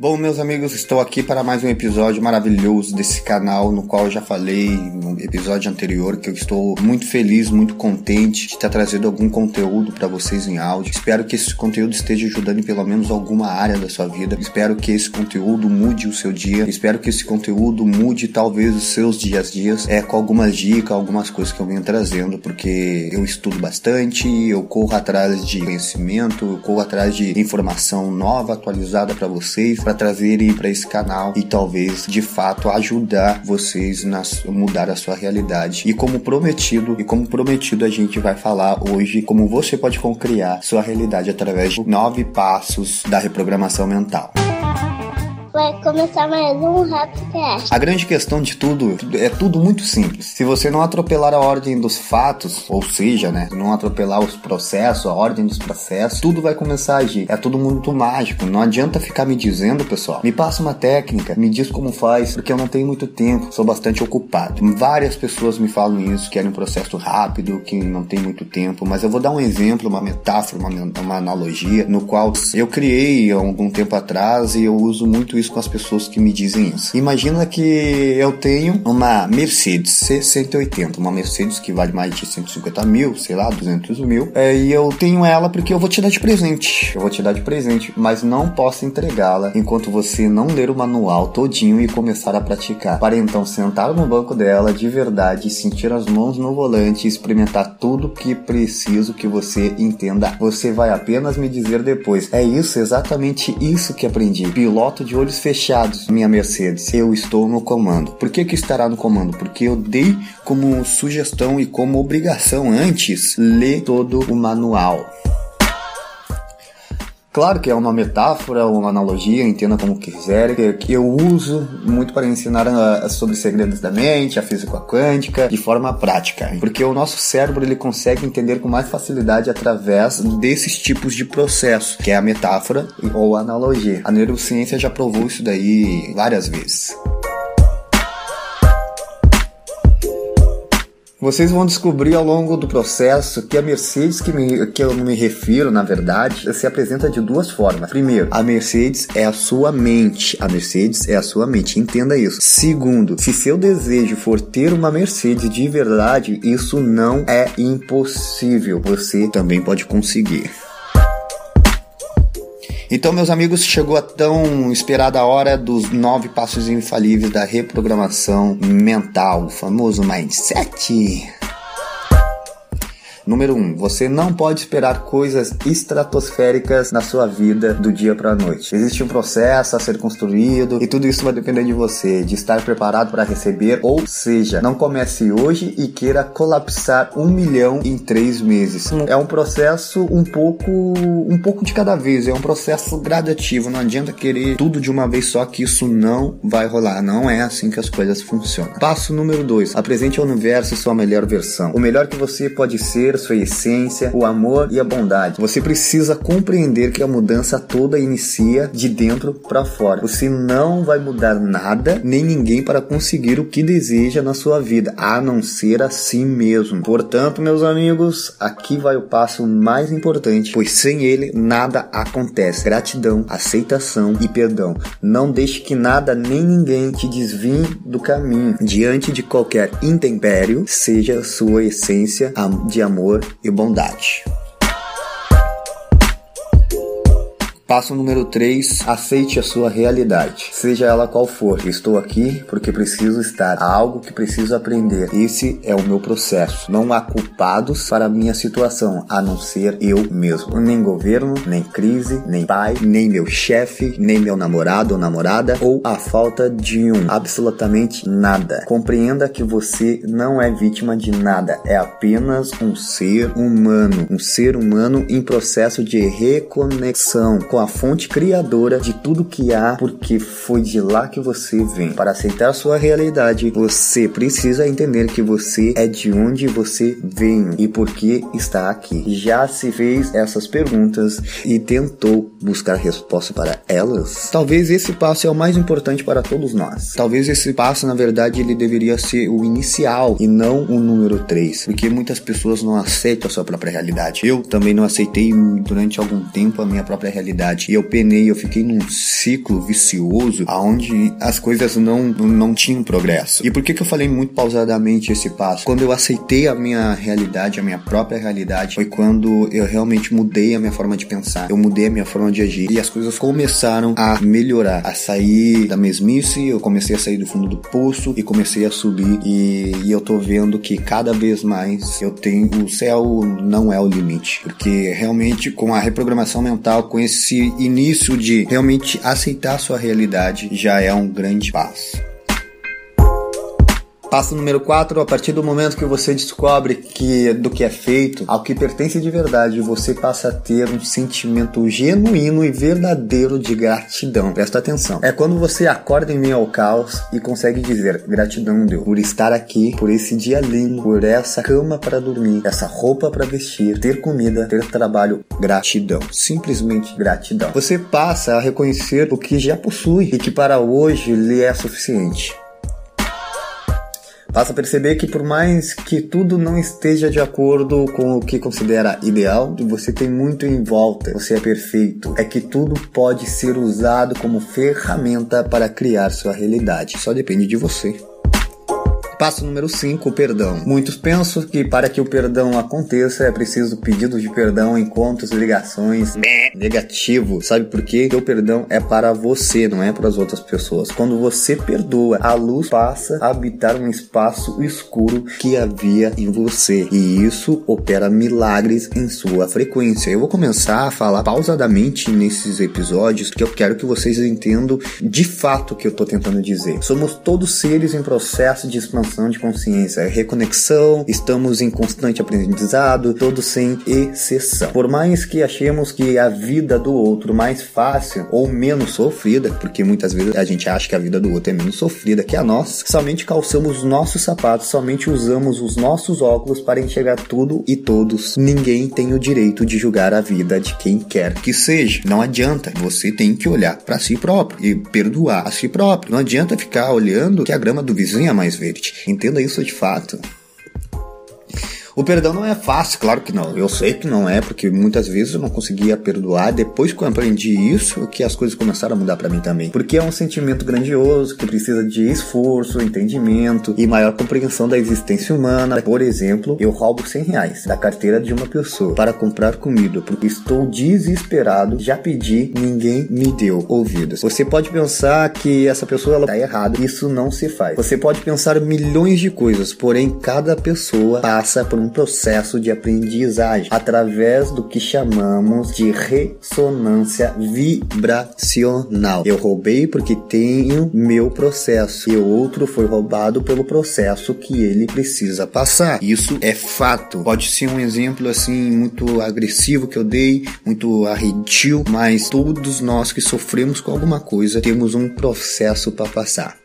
Bom, meus amigos, estou aqui para mais um episódio maravilhoso desse canal, no qual eu já falei no episódio anterior que eu estou muito feliz, muito contente de estar trazendo algum conteúdo para vocês em áudio. Espero que esse conteúdo esteja ajudando em pelo menos alguma área da sua vida. Espero que esse conteúdo mude o seu dia. Espero que esse conteúdo mude talvez os seus dias dias, é com algumas dicas, algumas coisas que eu venho trazendo, porque eu estudo bastante, eu corro atrás de conhecimento, eu corro atrás de informação nova, atualizada para vocês para trazerem para esse canal e talvez de fato ajudar vocês a mudar a sua realidade. E como prometido, e como prometido, a gente vai falar hoje como você pode concriar sua realidade através de nove passos da reprogramação mental. Vai começar mais um Rapcast. A grande questão de tudo é tudo muito simples. Se você não atropelar a ordem dos fatos, ou seja, né, não atropelar os processos, a ordem dos processos, tudo vai começar a agir. É tudo muito mágico. Não adianta ficar me dizendo, pessoal, me passa uma técnica, me diz como faz, porque eu não tenho muito tempo, sou bastante ocupado. Várias pessoas me falam isso, querem um processo rápido, que não tem muito tempo, mas eu vou dar um exemplo, uma metáfora, uma, uma analogia, no qual eu criei há algum tempo atrás e eu uso muito isso com as pessoas que me dizem isso. Imagina que eu tenho uma Mercedes C180, uma Mercedes que vale mais de 150 mil, sei lá, 200 mil, é, e eu tenho ela porque eu vou te dar de presente. Eu vou te dar de presente, mas não posso entregá-la enquanto você não ler o manual todinho e começar a praticar. Para então sentar no banco dela de verdade, sentir as mãos no volante e experimentar tudo que preciso que você entenda. Você vai apenas me dizer depois. É isso, exatamente isso que aprendi. Piloto de olho olhos fechados, minha Mercedes. Eu estou no comando. Por que que estará no comando? Porque eu dei como sugestão e como obrigação antes ler todo o manual. Claro que é uma metáfora, uma analogia, entenda como quiser, que eu uso muito para ensinar ah, sobre segredos da mente, a física quântica, de forma prática. Porque o nosso cérebro ele consegue entender com mais facilidade através desses tipos de processo, que é a metáfora ou a analogia. A neurociência já provou isso daí várias vezes. Vocês vão descobrir ao longo do processo que a Mercedes que, me, que eu me refiro, na verdade, se apresenta de duas formas. Primeiro, a Mercedes é a sua mente. A Mercedes é a sua mente, entenda isso. Segundo, se seu desejo for ter uma Mercedes de verdade, isso não é impossível. Você também pode conseguir. Então, meus amigos, chegou a tão esperada hora dos nove passos infalíveis da reprogramação mental, o famoso mindset. Número 1. Um, você não pode esperar coisas estratosféricas na sua vida do dia para a noite. Existe um processo a ser construído e tudo isso vai depender de você, de estar preparado para receber. Ou seja, não comece hoje e queira colapsar um milhão em três meses. É um processo um pouco, um pouco de cada vez. É um processo gradativo. Não adianta querer tudo de uma vez só que isso não vai rolar. Não é assim que as coisas funcionam. Passo número 2. Apresente ao universo sua melhor versão. O melhor que você pode ser sua essência, o amor e a bondade. Você precisa compreender que a mudança toda inicia de dentro para fora. Você não vai mudar nada nem ninguém para conseguir o que deseja na sua vida, a não ser a si mesmo. Portanto, meus amigos, aqui vai o passo mais importante, pois sem ele nada acontece. Gratidão, aceitação e perdão. Não deixe que nada nem ninguém te desvie do caminho. Diante de qualquer intempério, seja sua essência de amor amor e bondade. Passo número 3, aceite a sua realidade, seja ela qual for. Estou aqui porque preciso estar, há algo que preciso aprender. Esse é o meu processo. Não há culpados para a minha situação, a não ser eu mesmo. Nem governo, nem crise, nem pai, nem meu chefe, nem meu namorado ou namorada, ou a falta de um. Absolutamente nada. Compreenda que você não é vítima de nada, é apenas um ser humano. Um ser humano em processo de reconexão a fonte criadora de tudo que há, porque foi de lá que você vem. Para aceitar sua realidade, você precisa entender que você é de onde você vem e por que está aqui. Já se fez essas perguntas e tentou buscar resposta para elas? Talvez esse passo é o mais importante para todos nós. Talvez esse passo, na verdade, ele deveria ser o inicial e não o número 3, porque muitas pessoas não aceitam a sua própria realidade. Eu também não aceitei durante algum tempo a minha própria realidade E eu penei, eu fiquei num ciclo vicioso aonde as coisas não, não tinham progresso. E por que, que eu falei muito pausadamente esse passo? Quando eu aceitei a minha realidade, a minha própria realidade, foi quando eu realmente mudei a minha forma de pensar, eu mudei a minha forma de agir. E as coisas começaram a melhorar, a sair da mesmice, eu comecei a sair do fundo do poço e comecei a subir. E, e eu tô vendo que cada vez mais eu tenho o céu não é o limite, porque realmente com a reprogramação mental, com esse início de realmente aceitar a sua realidade, já é um grande passo. Passo número 4, a partir do momento que você descobre que do que é feito, ao que pertence de verdade, você passa a ter um sentimento genuíno e verdadeiro de gratidão. Presta atenção. É quando você acorda em meio ao caos e consegue dizer gratidão, Deus, por estar aqui, por esse dia lindo, por essa cama para dormir, essa roupa para vestir, ter comida, ter trabalho. Gratidão. Simplesmente gratidão. Você passa a reconhecer o que já possui e que para hoje lhe é suficiente. Passa a perceber que por mais que tudo não esteja de acordo com o que considera ideal, você tem muito em volta, você é perfeito. É que tudo pode ser usado como ferramenta para criar sua realidade. Só depende de você. Passo número 5, o perdão. Muitos pensam que para que o perdão aconteça é preciso pedidos de perdão, encontros, ligações. Negativo. Sabe por quê? Porque o perdão é para você, não é para as outras pessoas. Quando você perdoa, a luz passa a habitar um espaço escuro que havia em você. E isso opera milagres em sua frequência. Eu vou começar a falar pausadamente nesses episódios, porque eu quero que vocês entendam de fato o que eu estou tentando dizer. Somos todos seres em processo de expansão expansão de consciência, é reconexão, estamos em constante aprendizado, todos sem exceção. Por mais que achemos que a vida do outro mais fácil ou menos sofrida, porque muitas vezes a gente acha que a vida do outro é menos sofrida que a nossa, somente calçamos os nossos sapatos, somente usamos os nossos óculos para enxergar tudo e todos. Ninguém tem o direito de julgar a vida de quem quer que seja. Não adianta, você tem que olhar para si próprio e perdoar a si próprio. Não adianta ficar olhando que a grama do vizinho é mais verde. Entenda isso de fato. O perdão não é fácil, claro que não. Eu sei que não é, porque muitas vezes eu não conseguia perdoar. Depois que eu aprendi isso, que as coisas começaram a mudar para mim também. Porque é um sentimento grandioso que precisa de esforço, entendimento e maior compreensão da existência humana. Por exemplo, eu roubo 100 reais da carteira de uma pessoa para comprar comida, porque estou desesperado, já pedi, ninguém me deu ouvidos. Você pode pensar que essa pessoa ela tá errada, isso não se faz. Você pode pensar milhões de coisas, porém cada pessoa passa por um processo de aprendizagem através do que chamamos de ressonância vibracional. Eu roubei porque tenho meu processo e o outro foi roubado pelo processo que ele precisa passar. Isso é fato. Pode ser um exemplo assim muito agressivo que eu dei, muito arredio, mas todos nós que sofremos com alguma coisa temos um processo para passar.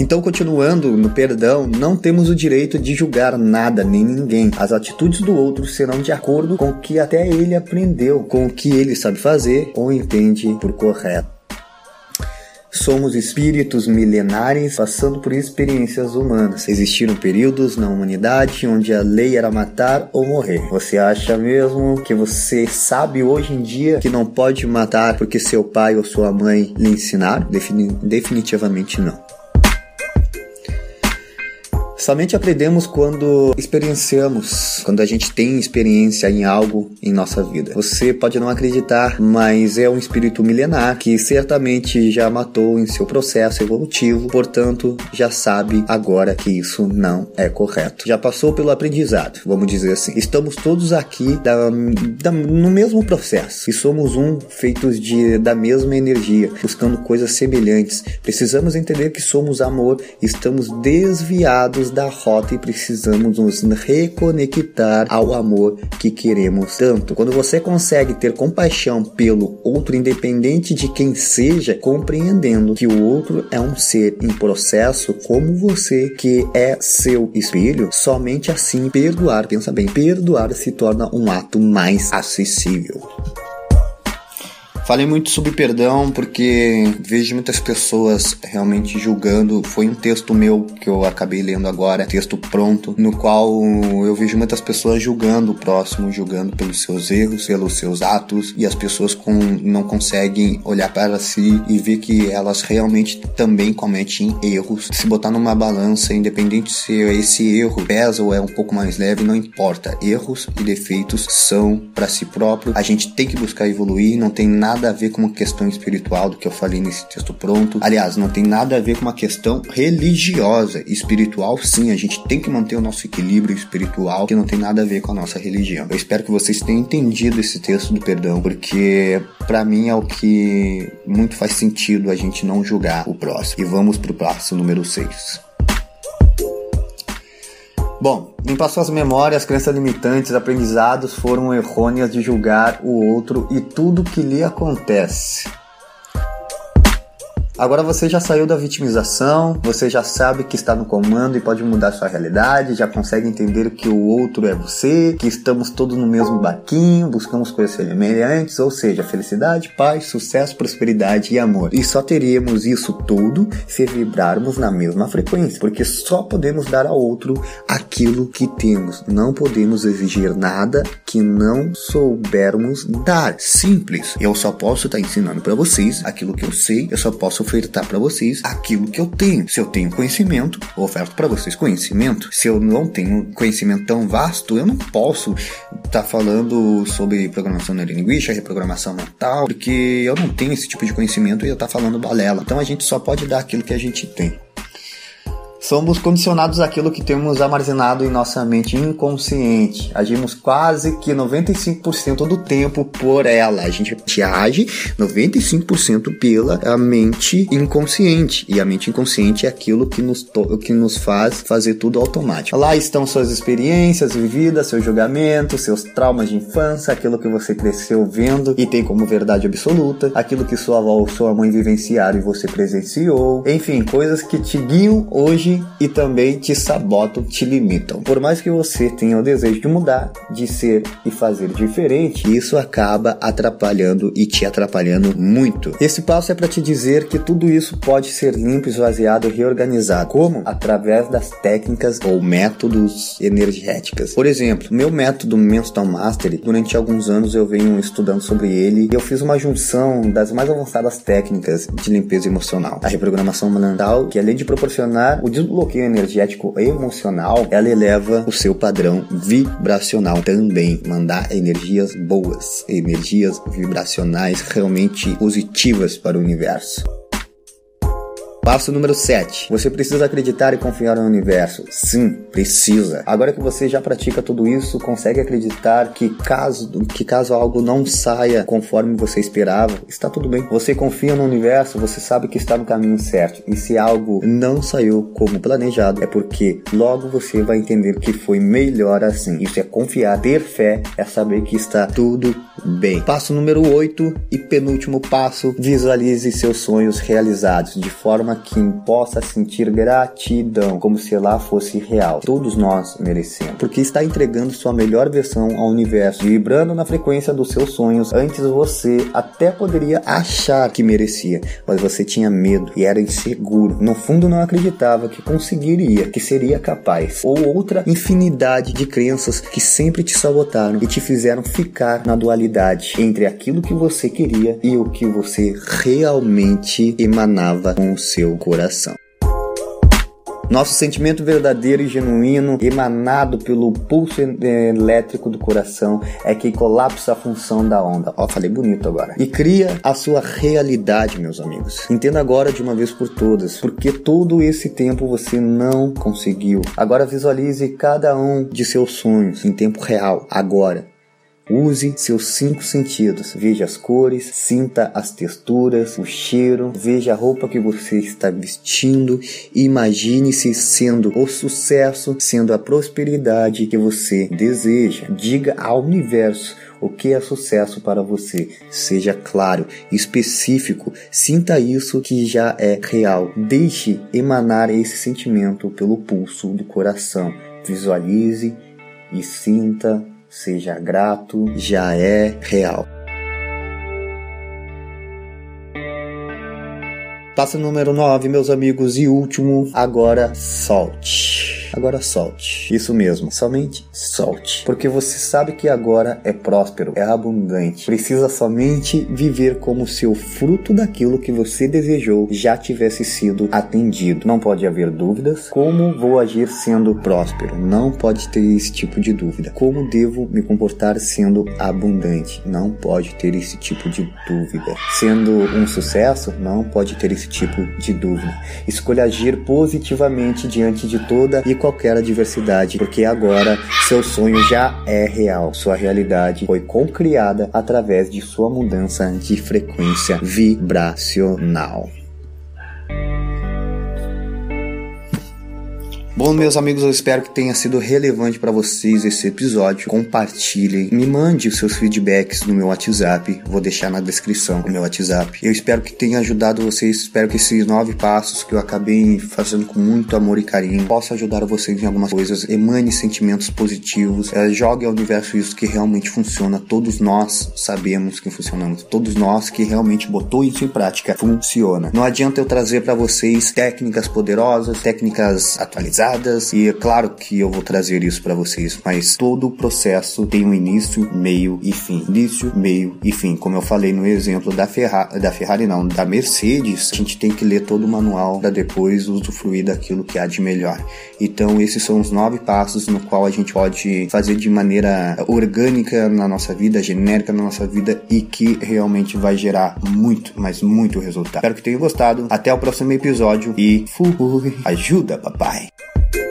Então, continuando no perdão, não temos o direito de julgar nada nem ninguém. As atitudes do outro serão de acordo com o que até ele aprendeu, com o que ele sabe fazer ou entende por correto. Somos espíritos milenares passando por experiências humanas. Existiram períodos na humanidade onde a lei era matar ou morrer. Você acha mesmo que você sabe hoje em dia que não pode matar porque seu pai ou sua mãe lhe ensinaram? Defini definitivamente não. Somente aprendemos quando experienciamos, quando a gente tem experiência em algo em nossa vida. Você pode não acreditar, mas é um espírito milenar que certamente já matou em seu processo evolutivo, portanto, já sabe agora que isso não é correto. Já passou pelo aprendizado, vamos dizer assim. Estamos todos aqui da, da, no mesmo processo e somos um feitos de, da mesma energia, buscando coisas semelhantes. Precisamos entender que somos amor, estamos desviados da rota e precisamos nos reconectar ao amor que queremos tanto. Quando você consegue ter compaixão pelo outro, independente de quem seja, compreendendo que o outro é um ser em processo como você, que é seu espelho, somente assim perdoar, pensa bem, perdoar se torna um ato mais acessível. Falei muito sobre perdão porque vejo muitas pessoas realmente julgando. Foi um texto meu que eu acabei lendo agora, texto pronto, no qual eu vejo muitas pessoas julgando o próximo, julgando pelos seus erros, pelos seus atos, e as pessoas com, não conseguem olhar para si e ver que elas realmente também cometem erros. Se botar numa balança, independente se esse erro pesa ou é um pouco mais leve, não importa. Erros e defeitos são para si próprio. A gente tem que buscar evoluir, não tem nada nada a ver com uma questão espiritual do que eu falei nesse texto pronto. Aliás, não tem nada a ver com uma questão religiosa. Espiritual, sim, a gente tem que manter o nosso equilíbrio espiritual, que não tem nada a ver com a nossa religião. Eu espero que vocês tenham entendido esse texto do perdão, porque para mim é o que muito faz sentido a gente não julgar o próximo. E vamos pro passo número 6. Bom, limpar suas memórias, crenças limitantes, aprendizados foram errôneas de julgar o outro e tudo que lhe acontece. Agora você já saiu da vitimização, você já sabe que está no comando e pode mudar sua realidade, já consegue entender que o outro é você, que estamos todos no mesmo barquinho, buscamos coisas semelhantes, ou seja, felicidade, paz, sucesso, prosperidade e amor. E só teríamos isso tudo se vibrarmos na mesma frequência, porque só podemos dar ao outro aquilo que temos. Não podemos exigir nada que não soubermos dar. Simples. Eu só posso estar ensinando para vocês aquilo que eu sei, eu só posso ofertar para vocês aquilo que eu tenho. Se eu tenho conhecimento, eu oferto para vocês conhecimento. Se eu não tenho conhecimento tão vasto, eu não posso estar tá falando sobre programação neurolinguística, reprogramação mental, porque eu não tenho esse tipo de conhecimento e eu estar tá falando balela. Então a gente só pode dar aquilo que a gente tem. Somos condicionados àquilo que temos armazenado em nossa mente inconsciente. Agimos quase que 95% do tempo por ela. A gente age 95% pela mente inconsciente. E a mente inconsciente é aquilo que nos, que nos faz fazer tudo automático. Lá estão suas experiências vividas, seus julgamentos, seus traumas de infância, aquilo que você cresceu vendo e tem como verdade absoluta, aquilo que sua avó ou sua mãe vivenciaram e você presenciou. Enfim, coisas que te guiam hoje e também te sabotam, te limitam. Por mais que você tenha o desejo de mudar, de ser e fazer diferente, isso acaba atrapalhando e te atrapalhando muito. Esse passo é para te dizer que tudo isso pode ser limpo, esvaziado e reorganizado. Como? Através das técnicas ou métodos energéticas. Por exemplo, meu método Mental Mastery, durante alguns anos eu venho estudando sobre ele e eu fiz uma junção das mais avançadas técnicas de limpeza emocional. A reprogramação mental, que além de proporcionar o desbloqueio energético emocional, ela eleva o seu padrão vibracional também, mandar energias boas, energias vibracionais realmente positivas para o universo. Passo número 7. Você precisa acreditar e confiar no universo. Sim, precisa. Agora que você já pratica tudo isso, consegue acreditar que caso, que caso algo não saia conforme você esperava, está tudo bem. Você confia no universo, você sabe que está no caminho certo. E se algo não saiu como planejado, é porque logo você vai entender que foi melhor assim. Isso é confiar, ter fé, é saber que está tudo bem. Passo número 8 e penúltimo passo: visualize seus sonhos realizados de forma forma que possa sentir gratidão, como se lá fosse real. Todos nós merecemos, porque está entregando sua melhor versão ao universo, vibrando na frequência dos seus sonhos. Antes você até poderia achar que merecia, mas você tinha medo e era inseguro. No fundo não acreditava que conseguiria, que seria capaz. Ou outra infinidade de crenças que sempre te sabotaram e te fizeram ficar na dualidade entre aquilo que você queria e o que você realmente emanava com o seu seu coração. Nosso sentimento verdadeiro e genuíno, emanado pelo pulso elétrico do coração, é que colapsa a função da onda. Ó, falei bonito agora. E cria a sua realidade, meus amigos. Entenda agora de uma vez por todas, porque todo esse tempo você não conseguiu. Agora visualize cada um de seus sonhos em tempo real, agora. Use seus cinco sentidos. Veja as cores, sinta as texturas, o cheiro, veja a roupa que você está vestindo. Imagine-se sendo o sucesso, sendo a prosperidade que você deseja. Diga ao universo o que é sucesso para você. Seja claro, específico, sinta isso que já é real. Deixe emanar esse sentimento pelo pulso do coração. Visualize e sinta Seja grato, já é real. Passo número 9, meus amigos, e último, agora solte. Agora solte. Isso mesmo, somente solte. Porque você sabe que agora é próspero, é abundante. Precisa somente viver como se o fruto daquilo que você desejou já tivesse sido atendido. Não pode haver dúvidas. Como vou agir sendo próspero? Não pode ter esse tipo de dúvida. Como devo me comportar sendo abundante? Não pode ter esse tipo de dúvida. Sendo um sucesso? Não pode ter esse tipo de dúvida. Escolha agir positivamente diante de toda e qualquer adversidade, porque agora seu sonho já é real. Sua realidade foi concriada através de sua mudança de frequência vibracional. Bom, meus amigos, eu espero que tenha sido relevante para vocês esse episódio. Compartilhem, me mande os seus feedbacks no meu WhatsApp. Vou deixar na descrição o meu WhatsApp. Eu espero que tenha ajudado vocês. Espero que esses nove passos que eu acabei fazendo com muito amor e carinho possa ajudar vocês em algumas coisas. Emane sentimentos positivos. É, jogue ao universo isso que realmente funciona. Todos nós sabemos que funcionamos. Todos nós que realmente botou isso em prática funciona. Não adianta eu trazer para vocês técnicas poderosas, técnicas atualizadas e é claro que eu vou trazer isso para vocês, mas todo o processo tem um início, meio e fim. Início, meio e fim. Como eu falei no exemplo da Ferrari, da Ferrari não, da Mercedes, a gente tem que ler todo o manual para depois usufruir daquilo que há de melhor. Então esses são os nove passos no qual a gente pode fazer de maneira orgânica na nossa vida, genérica na nossa vida e que realmente vai gerar muito, mas muito resultado. Espero que tenham gostado. Até o próximo episódio e fui. Ajuda, papai. Thank you.